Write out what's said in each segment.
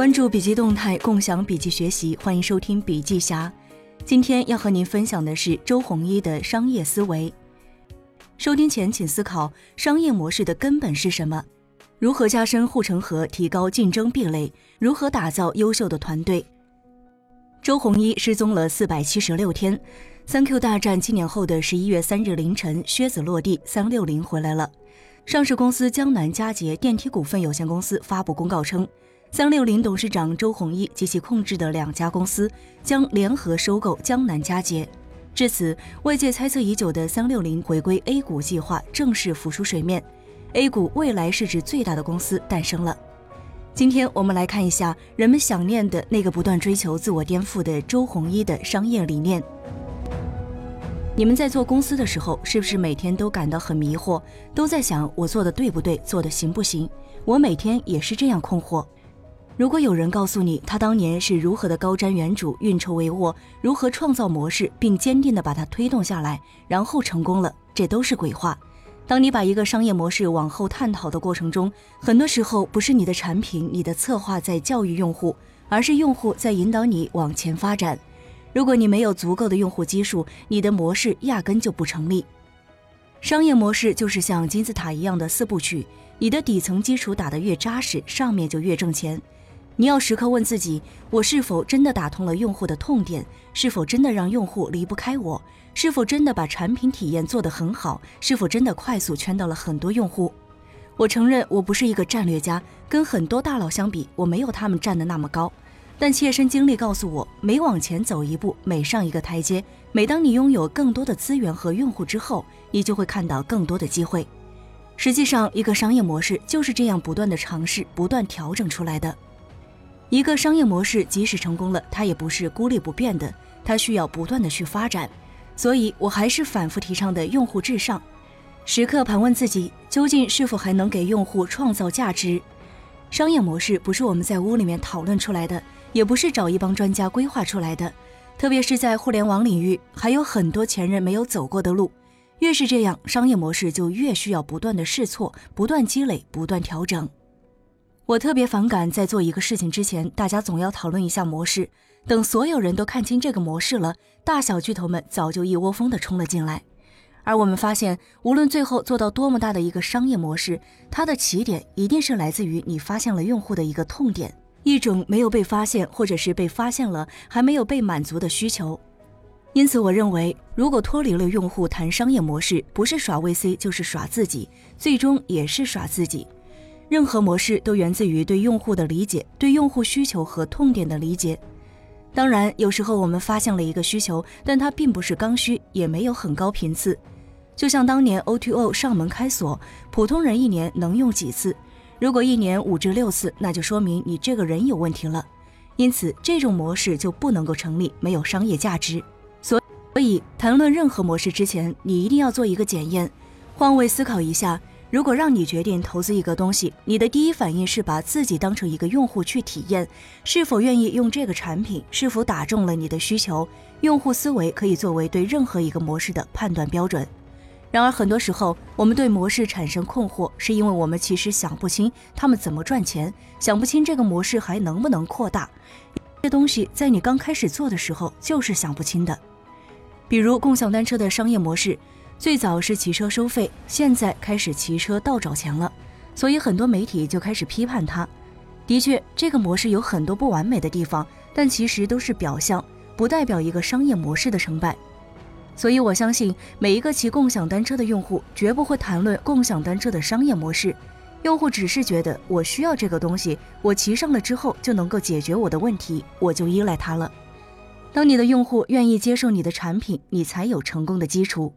关注笔记动态，共享笔记学习，欢迎收听笔记侠。今天要和您分享的是周鸿祎的商业思维。收听前，请思考商业模式的根本是什么？如何加深护城河，提高竞争壁垒？如何打造优秀的团队？周鸿祎失踪了四百七十六天。三 Q 大战七年后的十一月三日凌晨，靴子落地，三六零回来了。上市公司江南嘉捷电梯股份有限公司发布公告称，三六零董事长周鸿祎及其控制的两家公司将联合收购江南嘉捷。至此，外界猜测已久的三六零回归 A 股计划正式浮出水面，A 股未来市值最大的公司诞生了。今天我们来看一下人们想念的那个不断追求自我颠覆的周鸿祎的商业理念。你们在做公司的时候，是不是每天都感到很迷惑，都在想我做的对不对，做的行不行？我每天也是这样困惑。如果有人告诉你他当年是如何的高瞻远瞩、运筹帷幄，如何创造模式并坚定地把它推动下来，然后成功了，这都是鬼话。当你把一个商业模式往后探讨的过程中，很多时候不是你的产品、你的策划在教育用户，而是用户在引导你往前发展。如果你没有足够的用户基数，你的模式压根就不成立。商业模式就是像金字塔一样的四部曲，你的底层基础打得越扎实，上面就越挣钱。你要时刻问自己：我是否真的打通了用户的痛点？是否真的让用户离不开我？是否真的把产品体验做得很好？是否真的快速圈到了很多用户？我承认我不是一个战略家，跟很多大佬相比，我没有他们站得那么高。但切身经历告诉我，每往前走一步，每上一个台阶，每当你拥有更多的资源和用户之后，你就会看到更多的机会。实际上，一个商业模式就是这样不断的尝试、不断调整出来的。一个商业模式即使成功了，它也不是孤立不变的，它需要不断的去发展。所以我还是反复提倡的用户至上，时刻盘问自己，究竟是否还能给用户创造价值。商业模式不是我们在屋里面讨论出来的。也不是找一帮专家规划出来的，特别是在互联网领域，还有很多前人没有走过的路。越是这样，商业模式就越需要不断的试错、不断积累、不断调整。我特别反感在做一个事情之前，大家总要讨论一下模式，等所有人都看清这个模式了，大小巨头们早就一窝蜂的冲了进来。而我们发现，无论最后做到多么大的一个商业模式，它的起点一定是来自于你发现了用户的一个痛点。一种没有被发现，或者是被发现了还没有被满足的需求。因此，我认为，如果脱离了用户谈商业模式，不是耍 VC 就是耍自己，最终也是耍自己。任何模式都源自于对用户的理解，对用户需求和痛点的理解。当然，有时候我们发现了一个需求，但它并不是刚需，也没有很高频次。就像当年 O2O 上门开锁，普通人一年能用几次？如果一年五至六次，那就说明你这个人有问题了，因此这种模式就不能够成立，没有商业价值。所以谈论任何模式之前，你一定要做一个检验，换位思考一下。如果让你决定投资一个东西，你的第一反应是把自己当成一个用户去体验，是否愿意用这个产品，是否打中了你的需求？用户思维可以作为对任何一个模式的判断标准。然而，很多时候我们对模式产生困惑，是因为我们其实想不清他们怎么赚钱，想不清这个模式还能不能扩大。这东西在你刚开始做的时候就是想不清的。比如共享单车的商业模式，最早是骑车收费，现在开始骑车倒找钱了，所以很多媒体就开始批判它。的确，这个模式有很多不完美的地方，但其实都是表象，不代表一个商业模式的成败。所以，我相信每一个骑共享单车的用户绝不会谈论共享单车的商业模式。用户只是觉得我需要这个东西，我骑上了之后就能够解决我的问题，我就依赖它了。当你的用户愿意接受你的产品，你才有成功的基础。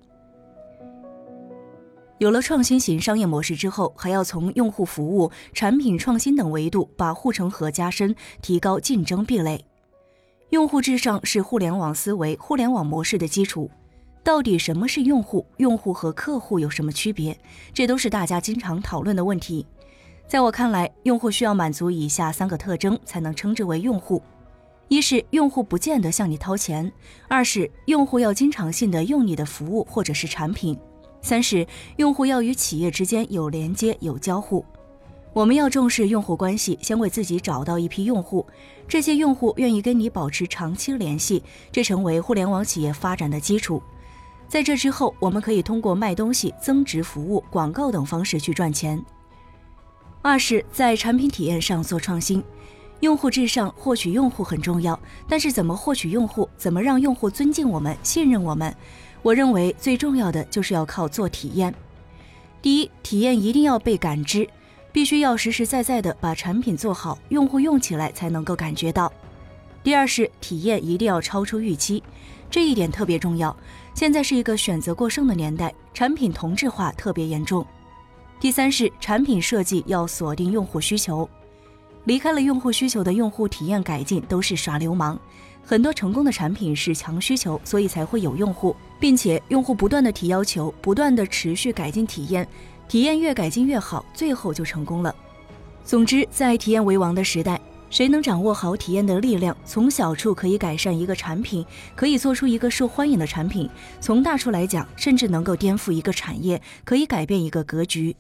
有了创新型商业模式之后，还要从用户服务、产品创新等维度把护城河加深，提高竞争壁垒。用户至上是互联网思维、互联网模式的基础。到底什么是用户？用户和客户有什么区别？这都是大家经常讨论的问题。在我看来，用户需要满足以下三个特征才能称之为用户：一是用户不见得向你掏钱；二是用户要经常性的用你的服务或者是产品；三是用户要与企业之间有连接、有交互。我们要重视用户关系，先为自己找到一批用户，这些用户愿意跟你保持长期联系，这成为互联网企业发展的基础。在这之后，我们可以通过卖东西、增值服务、广告等方式去赚钱。二是，在产品体验上做创新，用户至上，获取用户很重要，但是怎么获取用户，怎么让用户尊敬我们、信任我们，我认为最重要的就是要靠做体验。第一，体验一定要被感知。必须要实实在在的把产品做好，用户用起来才能够感觉到。第二是体验一定要超出预期，这一点特别重要。现在是一个选择过剩的年代，产品同质化特别严重。第三是产品设计要锁定用户需求，离开了用户需求的用户体验改进都是耍流氓。很多成功的产品是强需求，所以才会有用户，并且用户不断的提要求，不断的持续改进体验。体验越改进越好，最后就成功了。总之，在体验为王的时代，谁能掌握好体验的力量，从小处可以改善一个产品，可以做出一个受欢迎的产品；从大处来讲，甚至能够颠覆一个产业，可以改变一个格局。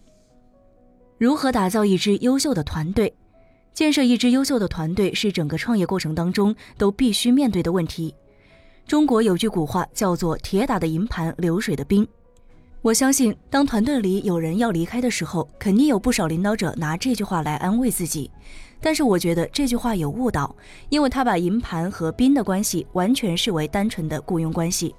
如何打造一支优秀的团队？建设一支优秀的团队是整个创业过程当中都必须面对的问题。中国有句古话叫做“铁打的营盘流水的兵”。我相信，当团队里有人要离开的时候，肯定有不少领导者拿这句话来安慰自己。但是，我觉得这句话有误导，因为他把营盘和兵的关系完全视为单纯的雇佣关系。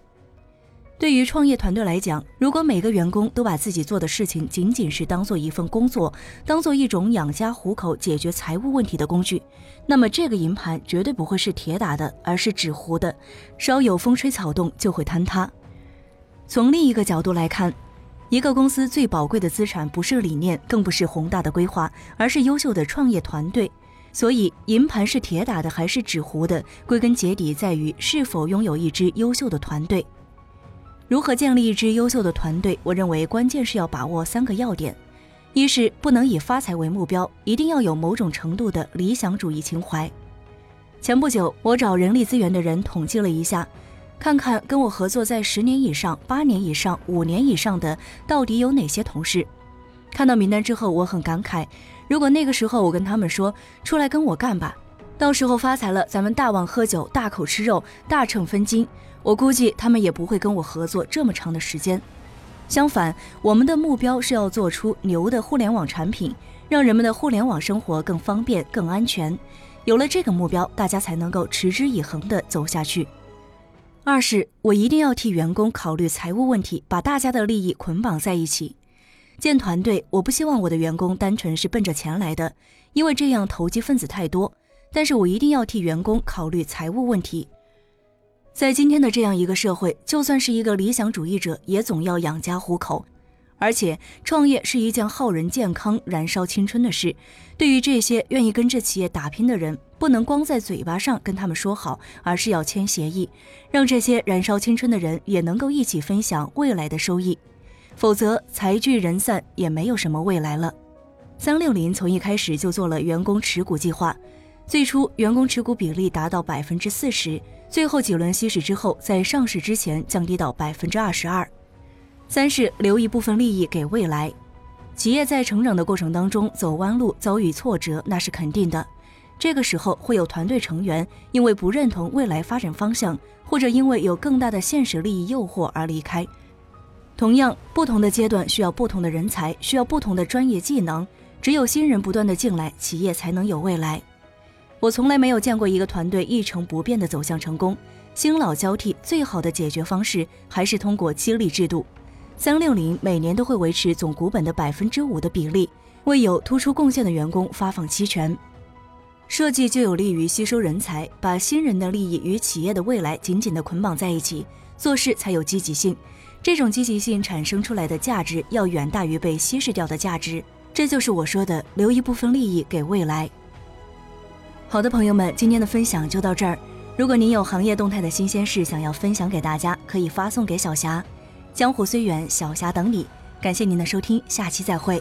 对于创业团队来讲，如果每个员工都把自己做的事情仅仅是当做一份工作，当做一种养家糊口、解决财务问题的工具，那么这个银盘绝对不会是铁打的，而是纸糊的，稍有风吹草动就会坍塌。从另一个角度来看，一个公司最宝贵的资产不是理念，更不是宏大的规划，而是优秀的创业团队。所以，银盘是铁打的还是纸糊的，归根结底在于是否拥有一支优秀的团队。如何建立一支优秀的团队？我认为关键是要把握三个要点：一是不能以发财为目标，一定要有某种程度的理想主义情怀。前不久，我找人力资源的人统计了一下。看看跟我合作在十年以上、八年以上、五年以上的到底有哪些同事？看到名单之后，我很感慨。如果那个时候我跟他们说出来跟我干吧，到时候发财了，咱们大碗喝酒、大口吃肉、大秤分金，我估计他们也不会跟我合作这么长的时间。相反，我们的目标是要做出牛的互联网产品，让人们的互联网生活更方便、更安全。有了这个目标，大家才能够持之以恒地走下去。二是，我一定要替员工考虑财务问题，把大家的利益捆绑在一起。建团队，我不希望我的员工单纯是奔着钱来的，因为这样投机分子太多。但是我一定要替员工考虑财务问题。在今天的这样一个社会，就算是一个理想主义者，也总要养家糊口。而且，创业是一件耗人健康、燃烧青春的事。对于这些愿意跟着企业打拼的人，不能光在嘴巴上跟他们说好，而是要签协议，让这些燃烧青春的人也能够一起分享未来的收益。否则，财聚人散，也没有什么未来了。三六零从一开始就做了员工持股计划，最初员工持股比例达到百分之四十，最后几轮稀释之后，在上市之前降低到百分之二十二。三是留一部分利益给未来，企业在成长的过程当中走弯路、遭遇挫折，那是肯定的。这个时候会有团队成员因为不认同未来发展方向，或者因为有更大的现实利益诱惑而离开。同样，不同的阶段需要不同的人才，需要不同的专业技能。只有新人不断的进来，企业才能有未来。我从来没有见过一个团队一成不变的走向成功，新老交替，最好的解决方式还是通过激励制度。三六零每年都会维持总股本的百分之五的比例，为有突出贡献的员工发放期权。设计就有利于吸收人才，把新人的利益与企业的未来紧紧地捆绑在一起，做事才有积极性。这种积极性产生出来的价值要远大于被稀释掉的价值。这就是我说的留一部分利益给未来。好的，朋友们，今天的分享就到这儿。如果您有行业动态的新鲜事想要分享给大家，可以发送给小霞。江湖虽远，小霞等你。感谢您的收听，下期再会。